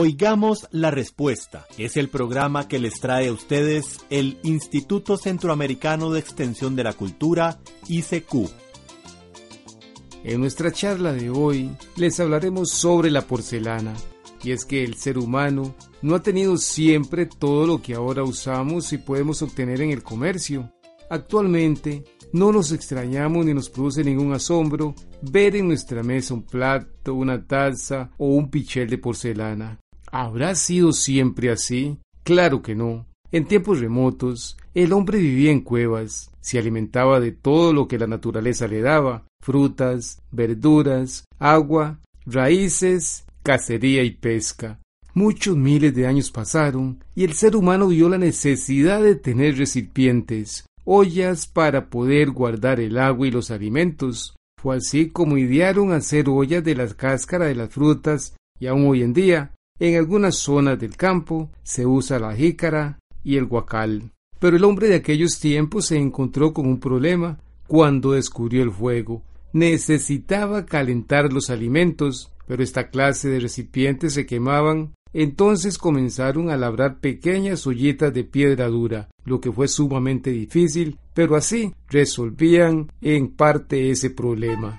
Oigamos la respuesta. Es el programa que les trae a ustedes el Instituto Centroamericano de Extensión de la Cultura, ICQ. En nuestra charla de hoy les hablaremos sobre la porcelana. Y es que el ser humano no ha tenido siempre todo lo que ahora usamos y podemos obtener en el comercio. Actualmente, no nos extrañamos ni nos produce ningún asombro ver en nuestra mesa un plato, una taza o un pichel de porcelana. ¿Habrá sido siempre así? Claro que no. En tiempos remotos, el hombre vivía en cuevas, se alimentaba de todo lo que la naturaleza le daba, frutas, verduras, agua, raíces, cacería y pesca. Muchos miles de años pasaron y el ser humano vio la necesidad de tener recipientes, ollas para poder guardar el agua y los alimentos. Fue así como idearon hacer ollas de las cáscaras de las frutas y aún hoy en día, en algunas zonas del campo, se usa la jícara y el guacal. Pero el hombre de aquellos tiempos se encontró con un problema cuando descubrió el fuego. Necesitaba calentar los alimentos, pero esta clase de recipientes se quemaban entonces comenzaron a labrar pequeñas ollitas de piedra dura, lo que fue sumamente difícil, pero así resolvían en parte ese problema.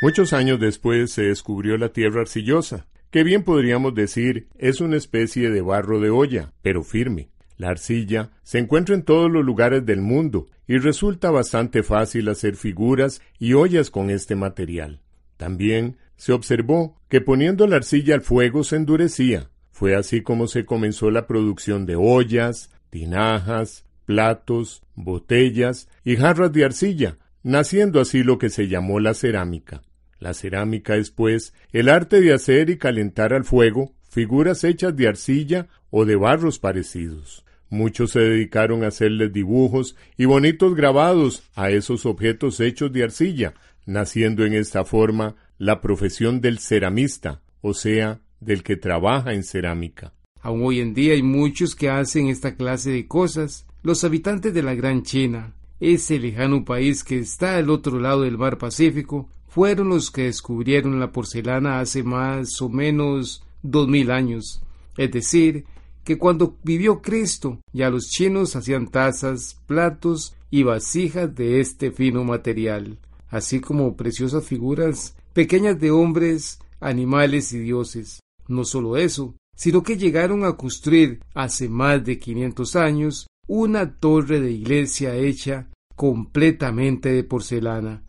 Muchos años después se descubrió la tierra arcillosa, que bien podríamos decir es una especie de barro de olla, pero firme. La arcilla se encuentra en todos los lugares del mundo y resulta bastante fácil hacer figuras y ollas con este material. También se observó que poniendo la arcilla al fuego se endurecía. Fue así como se comenzó la producción de ollas, tinajas, platos, botellas y jarras de arcilla, naciendo así lo que se llamó la cerámica. La cerámica es, pues, el arte de hacer y calentar al fuego figuras hechas de arcilla o de barros parecidos. Muchos se dedicaron a hacerles dibujos y bonitos grabados a esos objetos hechos de arcilla, naciendo en esta forma la profesión del ceramista, o sea, del que trabaja en cerámica. Aún hoy en día hay muchos que hacen esta clase de cosas. Los habitantes de la Gran China, ese lejano país que está al otro lado del mar Pacífico, fueron los que descubrieron la porcelana hace más o menos dos mil años, es decir, que cuando vivió Cristo ya los chinos hacían tazas, platos y vasijas de este fino material, así como preciosas figuras pequeñas de hombres, animales y dioses. No solo eso, sino que llegaron a construir hace más de 500 años una torre de iglesia hecha completamente de porcelana.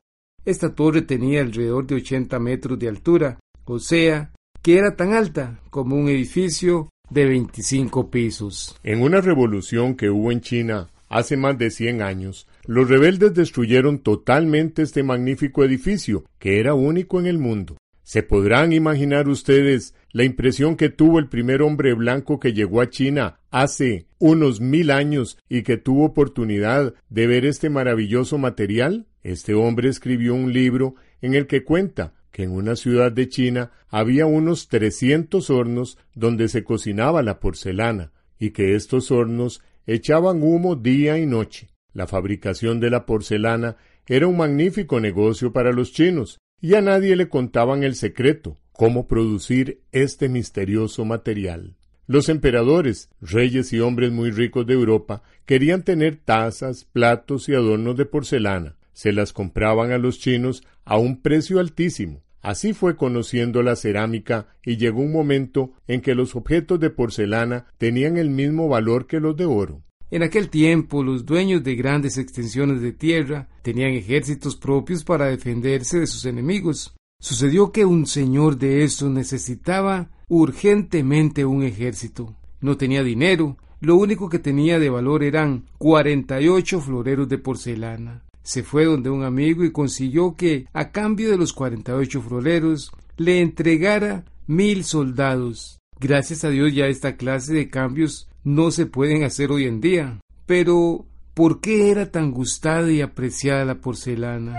Esta torre tenía alrededor de 80 metros de altura, o sea, que era tan alta como un edificio de 25 pisos. En una revolución que hubo en China hace más de 100 años, los rebeldes destruyeron totalmente este magnífico edificio, que era único en el mundo. ¿Se podrán imaginar ustedes la impresión que tuvo el primer hombre blanco que llegó a China hace unos mil años y que tuvo oportunidad de ver este maravilloso material? Este hombre escribió un libro en el que cuenta que en una ciudad de China había unos trescientos hornos donde se cocinaba la porcelana, y que estos hornos echaban humo día y noche. La fabricación de la porcelana era un magnífico negocio para los chinos, y a nadie le contaban el secreto, cómo producir este misterioso material. Los emperadores, reyes y hombres muy ricos de Europa querían tener tazas, platos y adornos de porcelana. Se las compraban a los chinos a un precio altísimo. Así fue conociendo la cerámica y llegó un momento en que los objetos de porcelana tenían el mismo valor que los de oro. En aquel tiempo los dueños de grandes extensiones de tierra tenían ejércitos propios para defenderse de sus enemigos. Sucedió que un señor de estos necesitaba urgentemente un ejército. No tenía dinero, lo único que tenía de valor eran cuarenta y ocho floreros de porcelana. Se fue donde un amigo y consiguió que, a cambio de los cuarenta y ocho floreros, le entregara mil soldados. Gracias a Dios ya esta clase de cambios no se pueden hacer hoy en día. Pero, ¿por qué era tan gustada y apreciada la porcelana?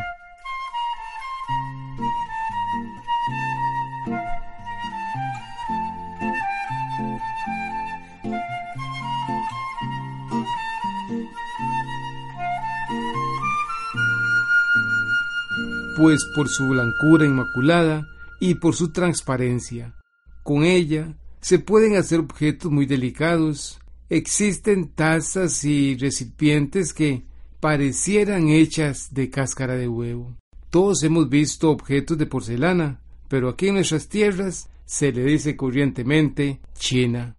Pues por su blancura inmaculada y por su transparencia. Con ella se pueden hacer objetos muy delicados. Existen tazas y recipientes que parecieran hechas de cáscara de huevo. Todos hemos visto objetos de porcelana, pero aquí en nuestras tierras se le dice corrientemente china.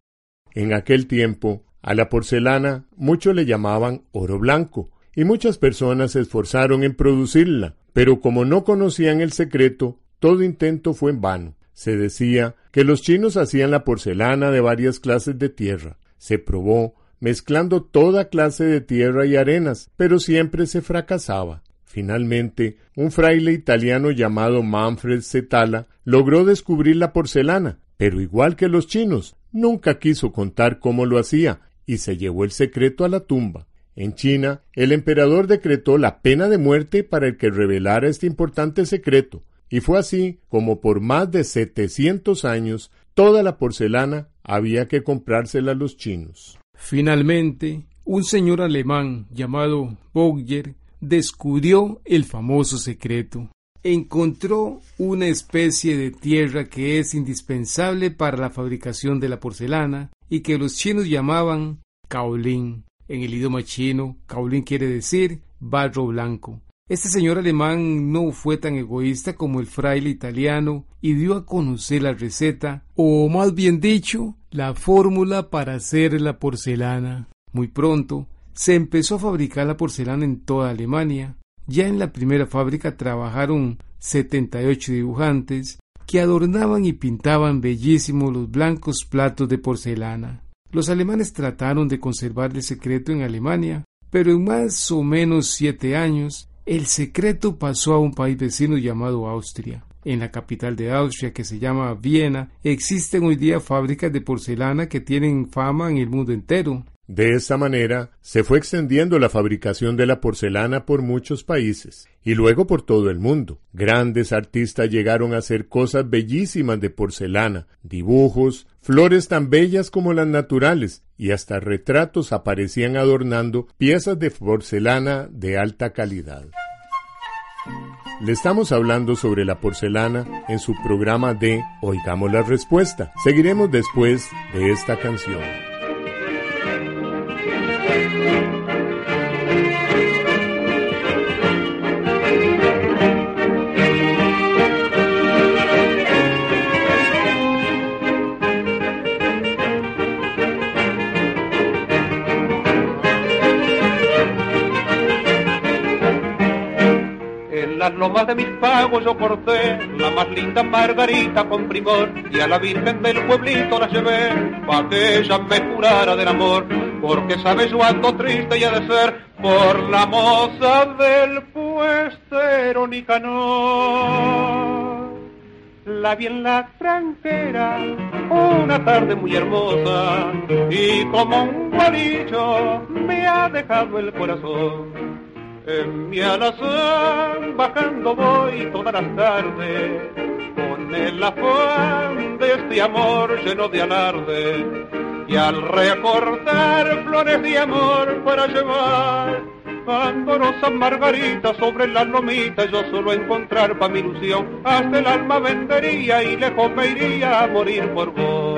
En aquel tiempo, a la porcelana muchos le llamaban oro blanco, y muchas personas se esforzaron en producirla, pero como no conocían el secreto, todo intento fue en vano. Se decía que los chinos hacían la porcelana de varias clases de tierra. Se probó, mezclando toda clase de tierra y arenas, pero siempre se fracasaba. Finalmente, un fraile italiano llamado Manfred Zetala logró descubrir la porcelana, pero igual que los chinos, nunca quiso contar cómo lo hacía y se llevó el secreto a la tumba. En China, el emperador decretó la pena de muerte para el que revelara este importante secreto, y fue así como por más de 700 años toda la porcelana había que comprársela a los chinos. Finalmente, un señor alemán llamado Bogger descubrió el famoso secreto. Encontró una especie de tierra que es indispensable para la fabricación de la porcelana y que los chinos llamaban kaolin. En el idioma chino, Kaolin quiere decir barro blanco. Este señor alemán no fue tan egoísta como el fraile italiano y dio a conocer la receta, o más bien dicho, la fórmula para hacer la porcelana. Muy pronto se empezó a fabricar la porcelana en toda Alemania. Ya en la primera fábrica trabajaron 78 dibujantes que adornaban y pintaban bellísimos los blancos platos de porcelana. Los alemanes trataron de conservar el secreto en Alemania, pero en más o menos siete años el secreto pasó a un país vecino llamado Austria. En la capital de Austria, que se llama Viena, existen hoy día fábricas de porcelana que tienen fama en el mundo entero. De esta manera se fue extendiendo la fabricación de la porcelana por muchos países y luego por todo el mundo. Grandes artistas llegaron a hacer cosas bellísimas de porcelana, dibujos, flores tan bellas como las naturales y hasta retratos aparecían adornando piezas de porcelana de alta calidad. Le estamos hablando sobre la porcelana en su programa de Oigamos la Respuesta. Seguiremos después de esta canción. Pagos yo corté la más linda margarita con primor y a la virgen del pueblito la llevé pa' que ella me curara del amor porque sabes yo ando triste y ha de ser por la moza del puestero Nicanor. La vi en la tranquera una tarde muy hermosa y como un guarillo me ha dejado el corazón en mi alazán bajando voy todas las tardes con el afán de este amor lleno de alarde y al recortar flores de amor para llevar Andorosas margaritas sobre las lomitas, yo solo encontrar pa' mi ilusión, hasta el alma vendería y lejos me iría a morir por vos.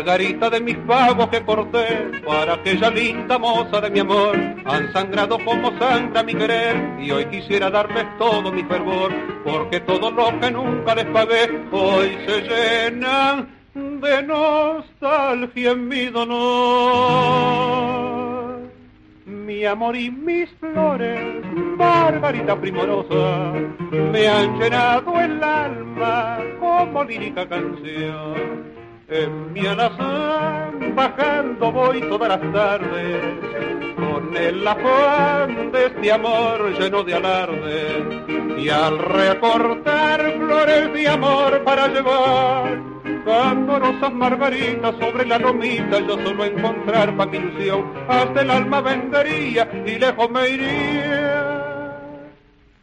Margarita de mis pagos que corté para aquella linda moza de mi amor, han sangrado como sangra mi querer y hoy quisiera darles todo mi fervor, porque todo lo que nunca les pagué hoy se llenan de nostalgia en mi dolor. Mi amor y mis flores, Margarita primorosa, me han llenado el alma como lírica canción en mi alazán bajando voy todas las tardes con el afán de este amor lleno de alarde y al recortar flores de amor para llevar rosas margaritas sobre la lomita yo solo encontrar pa' mi ilusión hasta el alma vendería y lejos me iría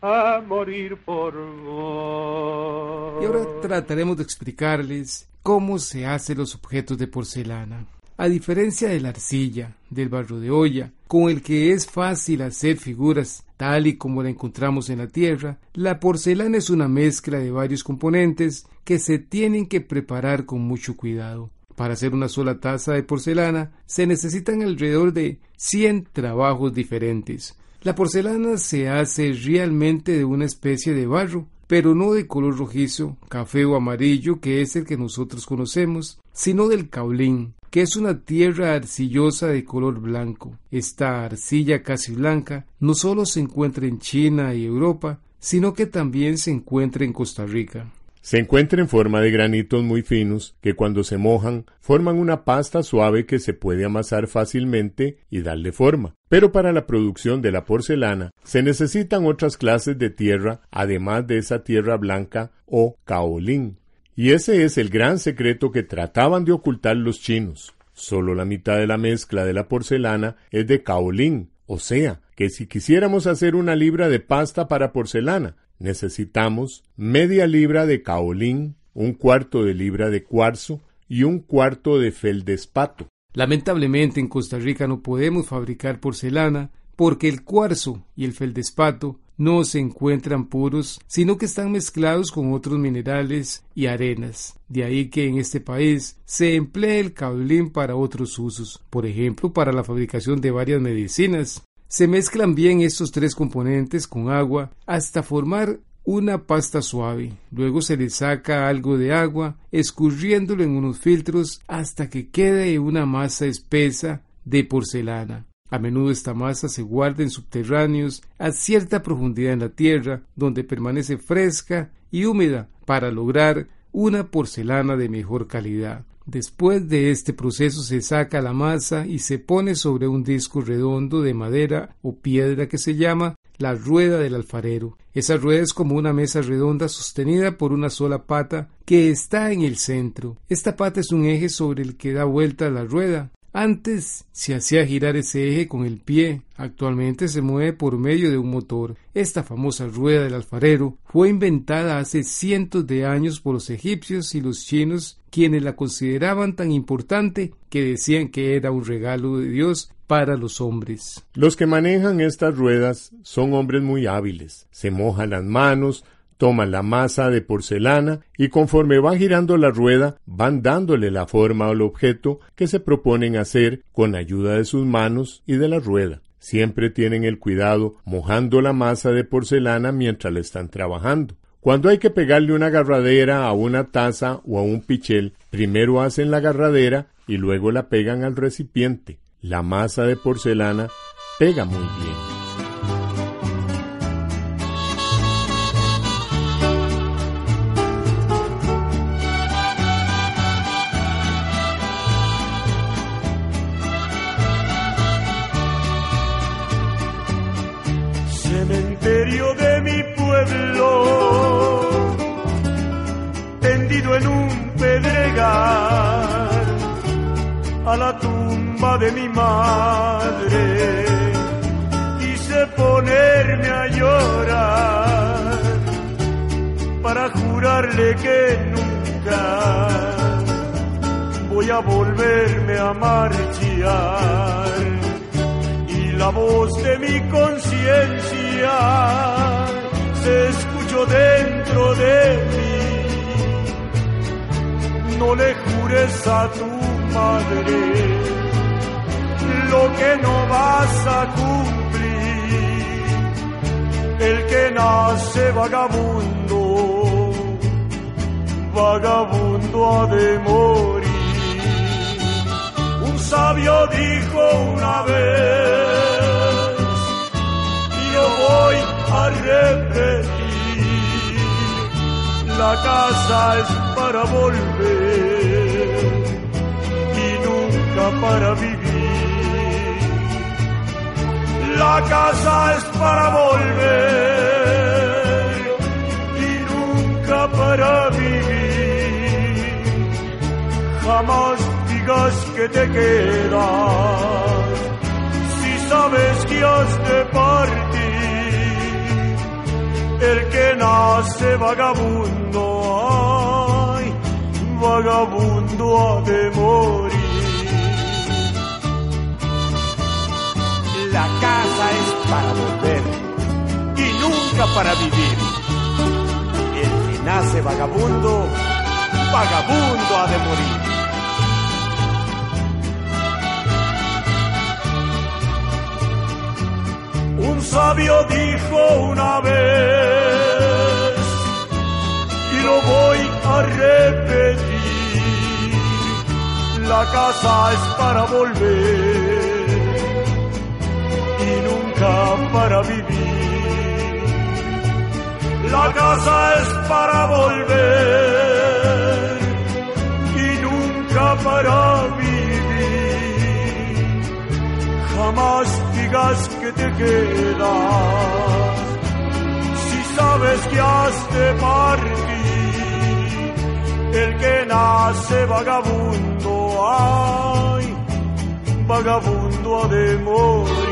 a morir por vos. Y ahora trataremos de explicarles cómo se hacen los objetos de porcelana. A diferencia de la arcilla, del barro de olla, con el que es fácil hacer figuras tal y como la encontramos en la tierra, la porcelana es una mezcla de varios componentes que se tienen que preparar con mucho cuidado. Para hacer una sola taza de porcelana se necesitan alrededor de 100 trabajos diferentes. La porcelana se hace realmente de una especie de barro pero no de color rojizo, café o amarillo, que es el que nosotros conocemos, sino del caulín, que es una tierra arcillosa de color blanco. Esta arcilla casi blanca no solo se encuentra en China y Europa, sino que también se encuentra en Costa Rica. Se encuentra en forma de granitos muy finos que cuando se mojan forman una pasta suave que se puede amasar fácilmente y darle forma. Pero para la producción de la porcelana se necesitan otras clases de tierra además de esa tierra blanca o kaolín. Y ese es el gran secreto que trataban de ocultar los chinos. Solo la mitad de la mezcla de la porcelana es de kaolín, o sea, que si quisiéramos hacer una libra de pasta para porcelana, necesitamos media libra de caolín, un cuarto de libra de cuarzo y un cuarto de feldespato. Lamentablemente en Costa Rica no podemos fabricar porcelana porque el cuarzo y el feldespato no se encuentran puros, sino que están mezclados con otros minerales y arenas. De ahí que en este país se emplea el caolín para otros usos, por ejemplo, para la fabricación de varias medicinas, se mezclan bien estos tres componentes con agua hasta formar una pasta suave. Luego se le saca algo de agua, escurriéndolo en unos filtros hasta que quede una masa espesa de porcelana. A menudo esta masa se guarda en subterráneos a cierta profundidad en la tierra, donde permanece fresca y húmeda para lograr una porcelana de mejor calidad. Después de este proceso se saca la masa y se pone sobre un disco redondo de madera o piedra que se llama la rueda del alfarero. Esa rueda es como una mesa redonda sostenida por una sola pata que está en el centro. Esta pata es un eje sobre el que da vuelta la rueda. Antes se hacía girar ese eje con el pie, actualmente se mueve por medio de un motor. Esta famosa rueda del alfarero fue inventada hace cientos de años por los egipcios y los chinos, quienes la consideraban tan importante que decían que era un regalo de Dios para los hombres. Los que manejan estas ruedas son hombres muy hábiles. Se mojan las manos, toman la masa de porcelana y conforme va girando la rueda van dándole la forma al objeto que se proponen hacer con ayuda de sus manos y de la rueda. Siempre tienen el cuidado mojando la masa de porcelana mientras la están trabajando. Cuando hay que pegarle una agarradera a una taza o a un pichel, primero hacen la agarradera y luego la pegan al recipiente. La masa de porcelana pega muy bien. En un pedregal a la tumba de mi madre. Quise ponerme a llorar para jurarle que nunca voy a volverme a marchar. Y la voz de mi conciencia se escuchó dentro de mí. No le jures a tu madre lo que no vas a cumplir. El que nace vagabundo, vagabundo ha de morir. Un sabio dijo una vez, yo voy a repetir, la casa es para volver para vivir. La casa es para volver y nunca para vivir. Jamás digas que te quedas si sabes que has de partir. El que nace vagabundo, ay, vagabundo ha de morir. La casa es para volver y nunca para vivir. El que nace vagabundo, vagabundo ha de morir. Un sabio dijo una vez, y lo voy a repetir, la casa es para volver para vivir. La casa es para volver y nunca para vivir. Jamás digas que te quedas si sabes que has de partir. El que nace vagabundo, ay, vagabundo ha de morir.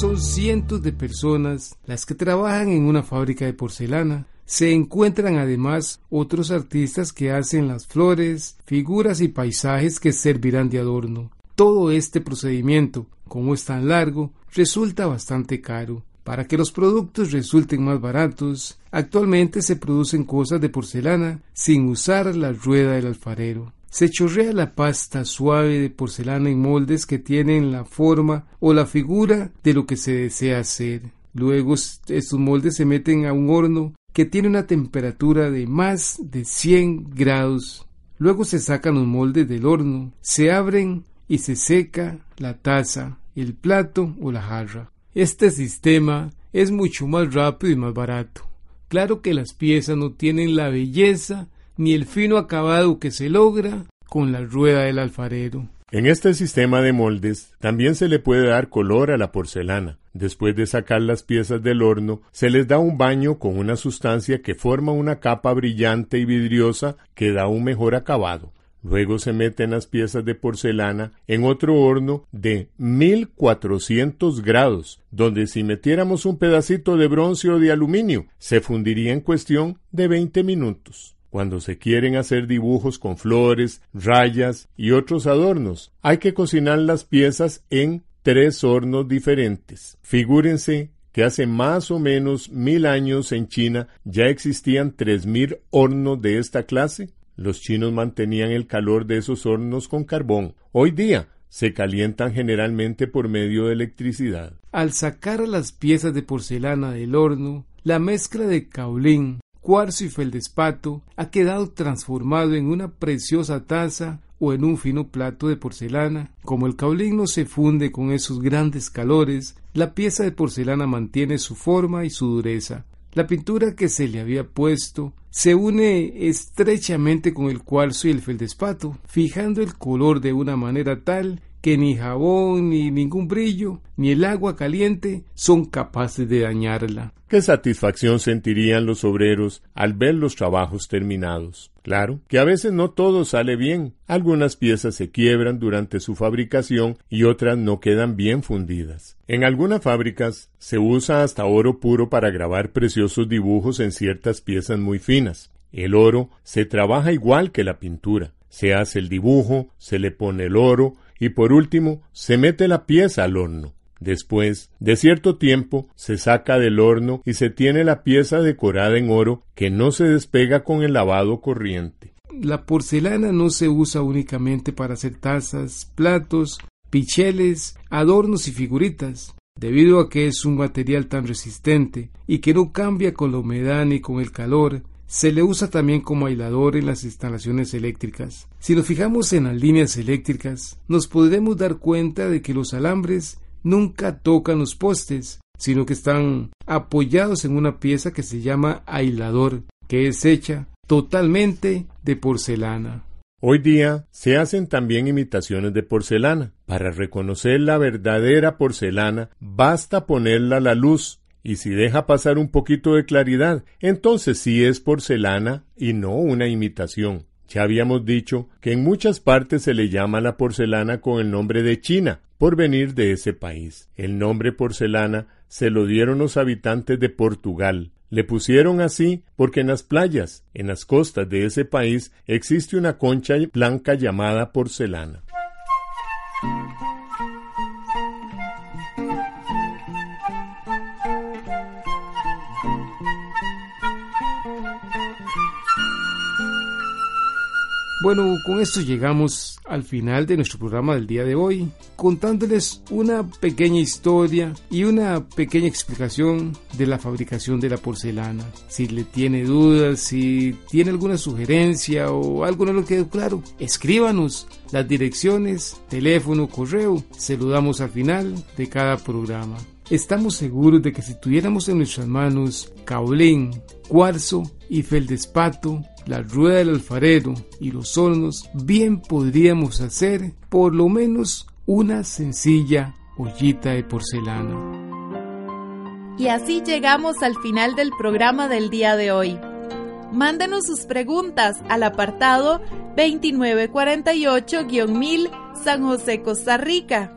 Son cientos de personas las que trabajan en una fábrica de porcelana. Se encuentran además otros artistas que hacen las flores, figuras y paisajes que servirán de adorno. Todo este procedimiento, como es tan largo, resulta bastante caro. Para que los productos resulten más baratos, actualmente se producen cosas de porcelana sin usar la rueda del alfarero. Se chorrea la pasta suave de porcelana en moldes que tienen la forma o la figura de lo que se desea hacer. Luego estos moldes se meten a un horno que tiene una temperatura de más de 100 grados. Luego se sacan los moldes del horno, se abren y se seca la taza, el plato o la jarra. Este sistema es mucho más rápido y más barato. Claro que las piezas no tienen la belleza ni el fino acabado que se logra con la rueda del alfarero. En este sistema de moldes también se le puede dar color a la porcelana. Después de sacar las piezas del horno, se les da un baño con una sustancia que forma una capa brillante y vidriosa que da un mejor acabado. Luego se meten las piezas de porcelana en otro horno de 1400 grados, donde si metiéramos un pedacito de bronce o de aluminio, se fundiría en cuestión de 20 minutos. Cuando se quieren hacer dibujos con flores, rayas y otros adornos, hay que cocinar las piezas en tres hornos diferentes. Figúrense que hace más o menos mil años en China ya existían tres mil hornos de esta clase. Los chinos mantenían el calor de esos hornos con carbón. Hoy día se calientan generalmente por medio de electricidad. Al sacar las piezas de porcelana del horno, la mezcla de caolín, cuarzo y feldespato ha quedado transformado en una preciosa taza o en un fino plato de porcelana. Como el caolín no se funde con esos grandes calores, la pieza de porcelana mantiene su forma y su dureza. La pintura que se le había puesto se une estrechamente con el cuarzo y el feldespato, fijando el color de una manera tal que ni jabón, ni ningún brillo, ni el agua caliente son capaces de dañarla. ¿Qué satisfacción sentirían los obreros al ver los trabajos terminados? Claro, que a veces no todo sale bien. Algunas piezas se quiebran durante su fabricación y otras no quedan bien fundidas. En algunas fábricas se usa hasta oro puro para grabar preciosos dibujos en ciertas piezas muy finas. El oro se trabaja igual que la pintura. Se hace el dibujo, se le pone el oro y por último se mete la pieza al horno. Después de cierto tiempo se saca del horno y se tiene la pieza decorada en oro que no se despega con el lavado corriente. La porcelana no se usa únicamente para hacer tazas, platos, picheles, adornos y figuritas, debido a que es un material tan resistente y que no cambia con la humedad ni con el calor, se le usa también como aislador en las instalaciones eléctricas. Si nos fijamos en las líneas eléctricas, nos podremos dar cuenta de que los alambres nunca tocan los postes, sino que están apoyados en una pieza que se llama aislador, que es hecha totalmente de porcelana. Hoy día se hacen también imitaciones de porcelana. Para reconocer la verdadera porcelana basta ponerla a la luz y si deja pasar un poquito de claridad, entonces sí es porcelana y no una imitación. Ya habíamos dicho que en muchas partes se le llama la porcelana con el nombre de China, por venir de ese país. El nombre porcelana se lo dieron los habitantes de Portugal. Le pusieron así porque en las playas, en las costas de ese país, existe una concha blanca llamada porcelana. Bueno, con esto llegamos al final de nuestro programa del día de hoy, contándoles una pequeña historia y una pequeña explicación de la fabricación de la porcelana. Si le tiene dudas, si tiene alguna sugerencia o algo no lo quedó claro, escríbanos las direcciones, teléfono, correo, saludamos al final de cada programa. Estamos seguros de que si tuviéramos en nuestras manos caolín, cuarzo y feldespato, la rueda del alfarero y los hornos, bien podríamos hacer por lo menos una sencilla ollita de porcelana. Y así llegamos al final del programa del día de hoy. Mándenos sus preguntas al apartado 2948-1000 San José, Costa Rica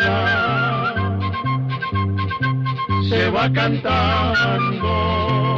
va cantando